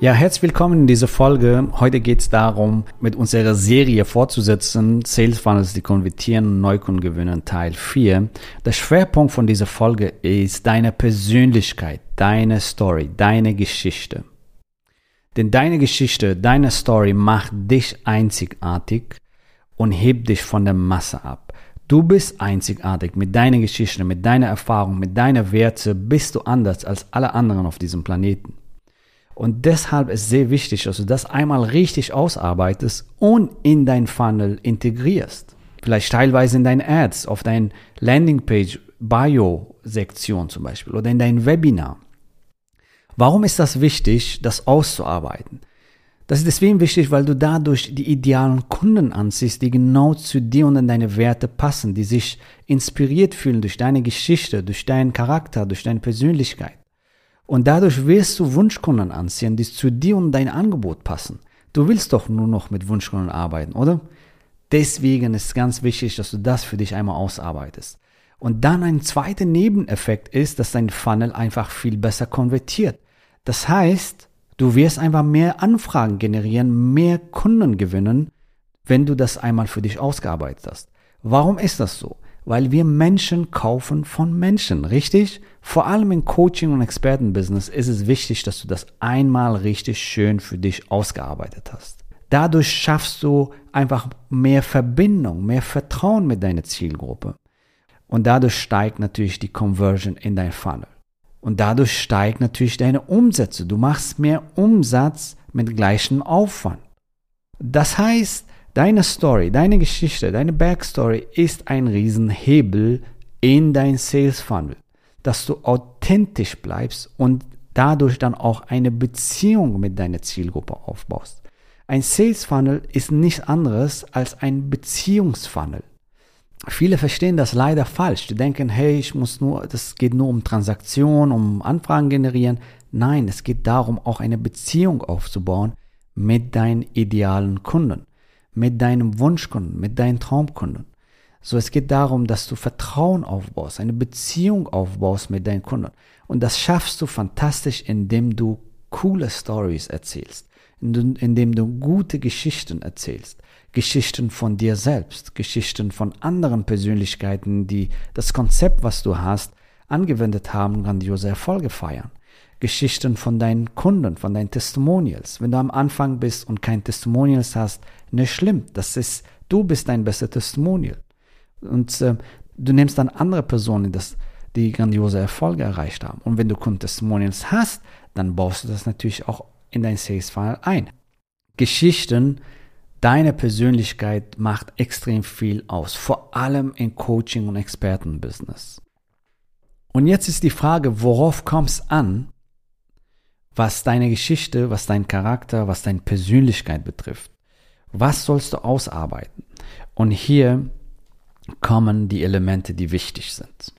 Ja, herzlich willkommen in dieser Folge. Heute geht es darum, mit unserer Serie fortzusetzen, Sales Funnels, die konvertieren und Neukunden gewinnen, Teil 4. Der Schwerpunkt von dieser Folge ist deine Persönlichkeit, deine Story, deine Geschichte. Denn deine Geschichte, deine Story macht dich einzigartig und hebt dich von der Masse ab. Du bist einzigartig mit deiner Geschichte, mit deiner Erfahrung, mit deiner Werte, bist du anders als alle anderen auf diesem Planeten. Und deshalb ist sehr wichtig, dass du das einmal richtig ausarbeitest und in dein Funnel integrierst. Vielleicht teilweise in deine Ads, auf dein Landingpage, Bio-Sektion zum Beispiel oder in dein Webinar. Warum ist das wichtig, das auszuarbeiten? Das ist deswegen wichtig, weil du dadurch die idealen Kunden anziehst, die genau zu dir und in deine Werte passen, die sich inspiriert fühlen durch deine Geschichte, durch deinen Charakter, durch deine Persönlichkeit. Und dadurch wirst du Wunschkunden anziehen, die zu dir und dein Angebot passen. Du willst doch nur noch mit Wunschkunden arbeiten, oder? Deswegen ist es ganz wichtig, dass du das für dich einmal ausarbeitest. Und dann ein zweiter Nebeneffekt ist, dass dein Funnel einfach viel besser konvertiert. Das heißt, du wirst einfach mehr Anfragen generieren, mehr Kunden gewinnen, wenn du das einmal für dich ausgearbeitet hast. Warum ist das so? Weil wir Menschen kaufen von Menschen, richtig? Vor allem im Coaching- und Expertenbusiness ist es wichtig, dass du das einmal richtig schön für dich ausgearbeitet hast. Dadurch schaffst du einfach mehr Verbindung, mehr Vertrauen mit deiner Zielgruppe. Und dadurch steigt natürlich die Conversion in dein Funnel. Und dadurch steigt natürlich deine Umsätze. Du machst mehr Umsatz mit gleichem Aufwand. Das heißt, Deine Story, deine Geschichte, deine Backstory ist ein Riesenhebel in dein Sales Funnel, dass du authentisch bleibst und dadurch dann auch eine Beziehung mit deiner Zielgruppe aufbaust. Ein Sales Funnel ist nichts anderes als ein Beziehungsfunnel. Viele verstehen das leider falsch. Die denken, hey, ich muss nur, das geht nur um Transaktionen, um Anfragen generieren. Nein, es geht darum, auch eine Beziehung aufzubauen mit deinen idealen Kunden mit deinem Wunschkunden, mit deinen Traumkunden. So, es geht darum, dass du Vertrauen aufbaust, eine Beziehung aufbaust mit deinen Kunden. Und das schaffst du fantastisch, indem du coole Stories erzählst, indem du gute Geschichten erzählst. Geschichten von dir selbst, Geschichten von anderen Persönlichkeiten, die das Konzept, was du hast, angewendet haben, grandiose Erfolge feiern. Geschichten von deinen Kunden, von deinen Testimonials. Wenn du am Anfang bist und kein Testimonials hast, nicht schlimm. Das ist, du bist dein bester Testimonial. Und äh, du nimmst dann andere Personen, das, die grandiose Erfolge erreicht haben. Und wenn du Kundentestimonials hast, dann baust du das natürlich auch in dein Sales Funnel ein. Geschichten, deine Persönlichkeit macht extrem viel aus, vor allem in Coaching und Expertenbusiness. Und jetzt ist die Frage, worauf kommt es an, was deine Geschichte, was dein Charakter, was deine Persönlichkeit betrifft. Was sollst du ausarbeiten? Und hier kommen die Elemente, die wichtig sind.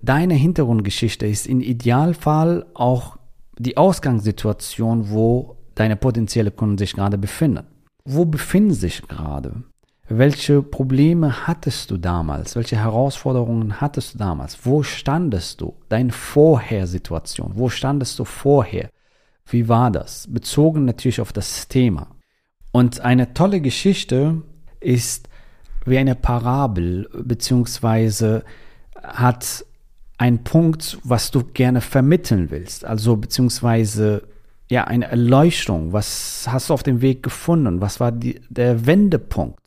Deine Hintergrundgeschichte ist im Idealfall auch die Ausgangssituation, wo deine potenzielle Kunden sich gerade befinden. Wo befinden sich gerade? Welche Probleme hattest du damals? Welche Herausforderungen hattest du damals? Wo standest du? Deine Vorhersituation. Wo standest du vorher? Wie war das? Bezogen natürlich auf das Thema. Und eine tolle Geschichte ist wie eine Parabel, beziehungsweise hat einen Punkt, was du gerne vermitteln willst. Also beziehungsweise ja eine Erleuchtung. Was hast du auf dem Weg gefunden? Was war die, der Wendepunkt?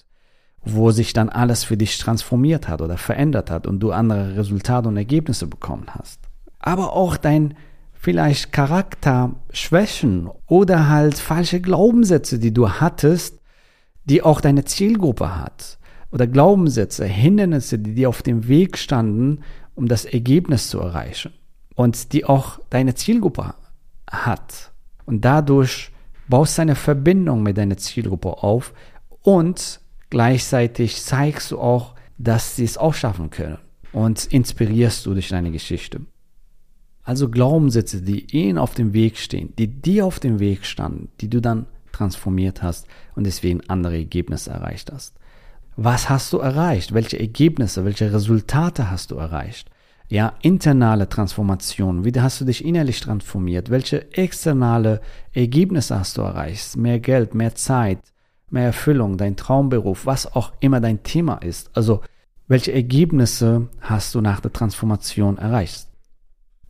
Wo sich dann alles für dich transformiert hat oder verändert hat und du andere Resultate und Ergebnisse bekommen hast. Aber auch dein vielleicht Charakterschwächen oder halt falsche Glaubenssätze, die du hattest, die auch deine Zielgruppe hat. Oder Glaubenssätze, Hindernisse, die dir auf dem Weg standen, um das Ergebnis zu erreichen. Und die auch deine Zielgruppe hat. Und dadurch baust du eine Verbindung mit deiner Zielgruppe auf und gleichzeitig zeigst du auch, dass sie es auch schaffen können. Und inspirierst du durch deine Geschichte. Also Glaubenssätze, die ihnen auf dem Weg stehen, die dir auf dem Weg standen, die du dann transformiert hast und deswegen andere Ergebnisse erreicht hast. Was hast du erreicht? Welche Ergebnisse, welche Resultate hast du erreicht? Ja, internale Transformation. Wie hast du dich innerlich transformiert? Welche externe Ergebnisse hast du erreicht? Mehr Geld, mehr Zeit, mehr Erfüllung, dein Traumberuf, was auch immer dein Thema ist. Also, welche Ergebnisse hast du nach der Transformation erreicht?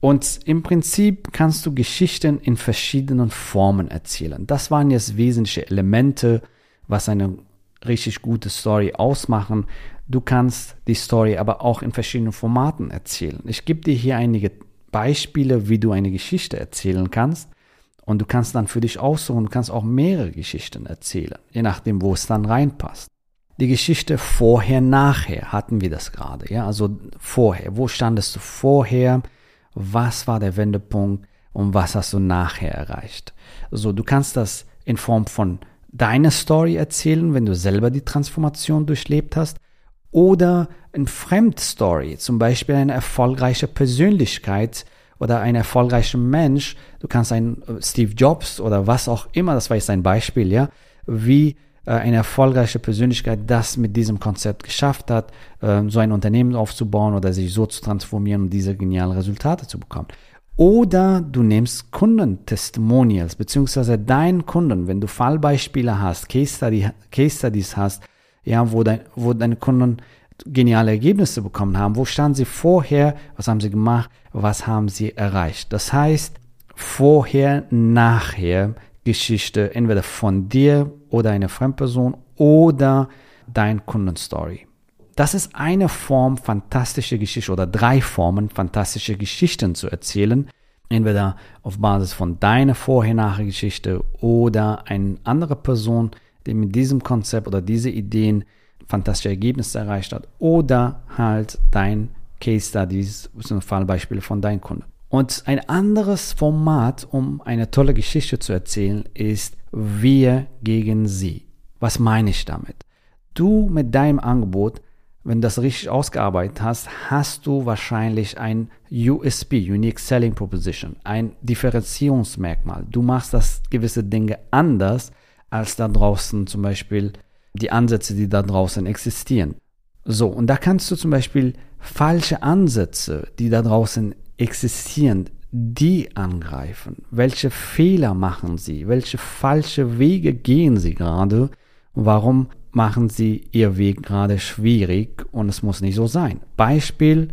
Und im Prinzip kannst du Geschichten in verschiedenen Formen erzählen. Das waren jetzt wesentliche Elemente, was eine richtig gute Story ausmachen. Du kannst die Story aber auch in verschiedenen Formaten erzählen. Ich gebe dir hier einige Beispiele, wie du eine Geschichte erzählen kannst. Und du kannst dann für dich aussuchen, du kannst auch mehrere Geschichten erzählen, je nachdem, wo es dann reinpasst. Die Geschichte vorher, nachher hatten wir das gerade, ja, also vorher. Wo standest du vorher? was war der Wendepunkt und was hast du nachher erreicht. So, du kannst das in Form von deiner Story erzählen, wenn du selber die Transformation durchlebt hast, oder eine Fremdstory, zum Beispiel eine erfolgreiche Persönlichkeit oder ein erfolgreicher Mensch. Du kannst ein äh, Steve Jobs oder was auch immer, das war jetzt ein Beispiel, ja, wie äh, eine erfolgreiche Persönlichkeit das mit diesem Konzept geschafft hat, ähm, so ein Unternehmen aufzubauen oder sich so zu transformieren und diese genialen Resultate zu bekommen. Oder du nimmst Kundentestimonials, beziehungsweise deinen Kunden, wenn du Fallbeispiele hast, Case, Studies hast, ja, wo, dein, wo deine Kunden geniale Ergebnisse bekommen haben. Wo standen sie vorher? Was haben sie gemacht? Was haben sie erreicht? Das heißt, vorher, nachher Geschichte, entweder von dir oder einer Fremdperson oder dein Kundenstory. Das ist eine Form, fantastische Geschichte oder drei Formen, fantastische Geschichten zu erzählen. Entweder auf Basis von deiner Vorher-Nachher-Geschichte oder eine andere Person, die mit diesem Konzept oder diese Ideen fantastische Ergebnisse erreicht hat. Oder halt dein Case Studies, Fallbeispiele von deinen Kunden. Und ein anderes Format, um eine tolle Geschichte zu erzählen, ist wir gegen sie. Was meine ich damit? Du mit deinem Angebot, wenn du das richtig ausgearbeitet hast, hast du wahrscheinlich ein USP, Unique Selling Proposition, ein Differenzierungsmerkmal. Du machst das gewisse Dinge anders als da draußen zum Beispiel die Ansätze, die da draußen existieren. So, und da kannst du zum Beispiel falsche Ansätze, die da draußen existieren, die angreifen? Welche Fehler machen sie? Welche falsche Wege gehen sie gerade? Warum machen sie ihr Weg gerade schwierig und es muss nicht so sein? Beispiel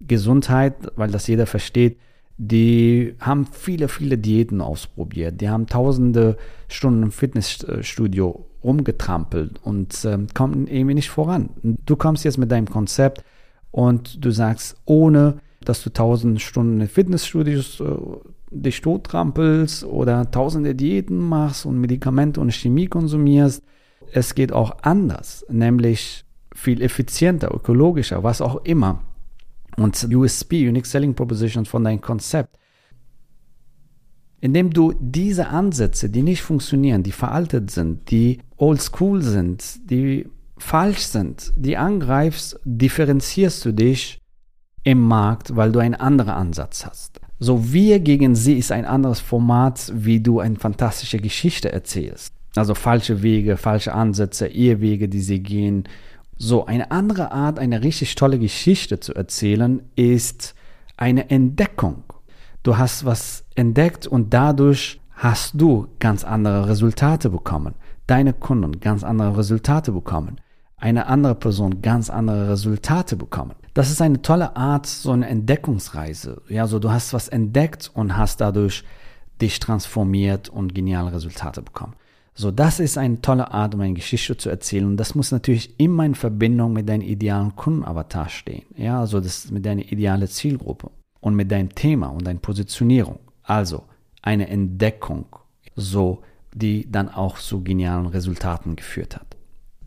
Gesundheit, weil das jeder versteht. Die haben viele, viele Diäten ausprobiert. Die haben tausende Stunden im Fitnessstudio rumgetrampelt und äh, kommen irgendwie nicht voran. Du kommst jetzt mit deinem Konzept und du sagst, ohne dass du tausend Stunden in Fitnessstudios äh, dich tottrampelst oder tausende Diäten machst und Medikamente und Chemie konsumierst. Es geht auch anders, nämlich viel effizienter, ökologischer, was auch immer. Und USP, Unique Selling Proposition von deinem Konzept. Indem du diese Ansätze, die nicht funktionieren, die veraltet sind, die oldschool sind, die falsch sind, die angreifst, differenzierst du dich im Markt, weil du einen anderen Ansatz hast. So wir gegen sie ist ein anderes Format, wie du eine fantastische Geschichte erzählst. Also falsche Wege, falsche Ansätze, Irrwege, die sie gehen. So eine andere Art, eine richtig tolle Geschichte zu erzählen, ist eine Entdeckung. Du hast was entdeckt und dadurch hast du ganz andere Resultate bekommen. Deine Kunden ganz andere Resultate bekommen. Eine andere Person ganz andere Resultate bekommen das ist eine tolle Art, so eine Entdeckungsreise. Ja, so du hast was entdeckt und hast dadurch dich transformiert und geniale Resultate bekommen. So, das ist eine tolle Art, um eine Geschichte zu erzählen. Und das muss natürlich immer in Verbindung mit deinem idealen Kundenavatar stehen. Ja, also das mit deiner idealen Zielgruppe und mit deinem Thema und deiner Positionierung. Also eine Entdeckung, so, die dann auch zu genialen Resultaten geführt hat.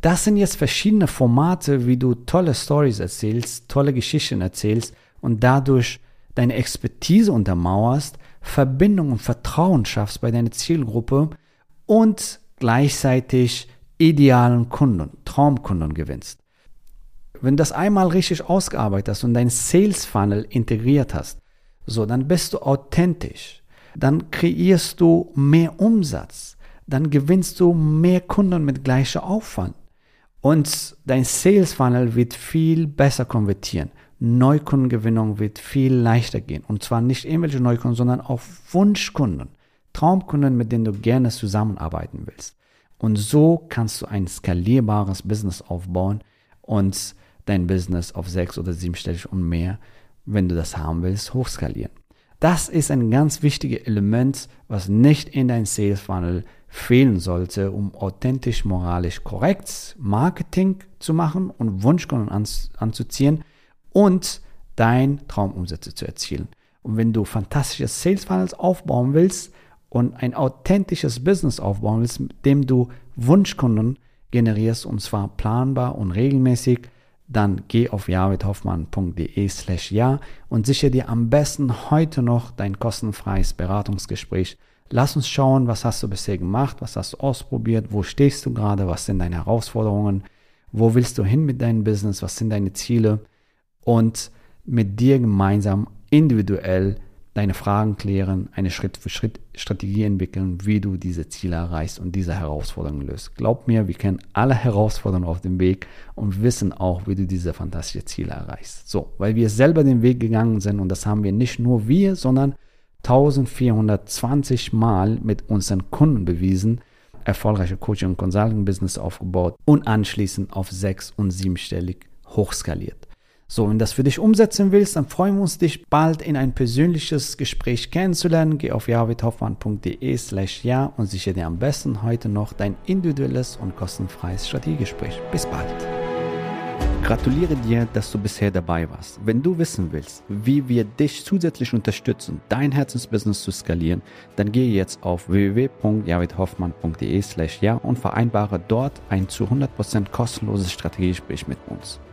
Das sind jetzt verschiedene Formate, wie du tolle Stories erzählst, tolle Geschichten erzählst und dadurch deine Expertise untermauerst, Verbindung und Vertrauen schaffst bei deiner Zielgruppe und gleichzeitig idealen Kunden, Traumkunden gewinnst. Wenn das einmal richtig ausgearbeitet hast und dein Sales Funnel integriert hast, so, dann bist du authentisch. Dann kreierst du mehr Umsatz. Dann gewinnst du mehr Kunden mit gleicher Aufwand. Und dein Sales Funnel wird viel besser konvertieren. Neukundengewinnung wird viel leichter gehen. Und zwar nicht irgendwelche Neukunden, sondern auch Wunschkunden. Traumkunden, mit denen du gerne zusammenarbeiten willst. Und so kannst du ein skalierbares Business aufbauen und dein Business auf sechs oder siebenstellig und mehr, wenn du das haben willst, hochskalieren. Das ist ein ganz wichtiges Element, was nicht in dein Sales Funnel fehlen sollte, um authentisch, moralisch korrekt Marketing zu machen und Wunschkunden anzuziehen und dein Traumumsätze zu erzielen. Und wenn du fantastische Sales Funnels aufbauen willst, und ein authentisches Business aufbauen willst, mit dem du Wunschkunden generierst und zwar planbar und regelmäßig, dann geh auf javidhoffmann.de slash ja und sichere dir am besten heute noch dein kostenfreies Beratungsgespräch. Lass uns schauen, was hast du bisher gemacht, was hast du ausprobiert, wo stehst du gerade, was sind deine Herausforderungen, wo willst du hin mit deinem Business, was sind deine Ziele und mit dir gemeinsam individuell deine Fragen klären, eine Schritt-für-Schritt-Strategie entwickeln, wie du diese Ziele erreichst und diese Herausforderungen löst. Glaub mir, wir kennen alle Herausforderungen auf dem Weg und wissen auch, wie du diese fantastischen Ziele erreichst. So, weil wir selber den Weg gegangen sind und das haben wir nicht nur wir, sondern 1420 Mal mit unseren Kunden bewiesen, erfolgreiche Coaching- und Consulting-Business aufgebaut und anschließend auf sechs- und siebenstellig hochskaliert. So, wenn das für dich umsetzen willst, dann freuen wir uns, dich bald in ein persönliches Gespräch kennenzulernen. Geh auf javidhoffmann.de slash ja und sichere dir am besten heute noch dein individuelles und kostenfreies Strategiegespräch. Bis bald. Gratuliere dir, dass du bisher dabei warst. Wenn du wissen willst, wie wir dich zusätzlich unterstützen, dein Herzensbusiness zu skalieren, dann gehe jetzt auf www.javidhoffmann.de slash ja und vereinbare dort ein zu 100% kostenloses Strategiegespräch mit uns.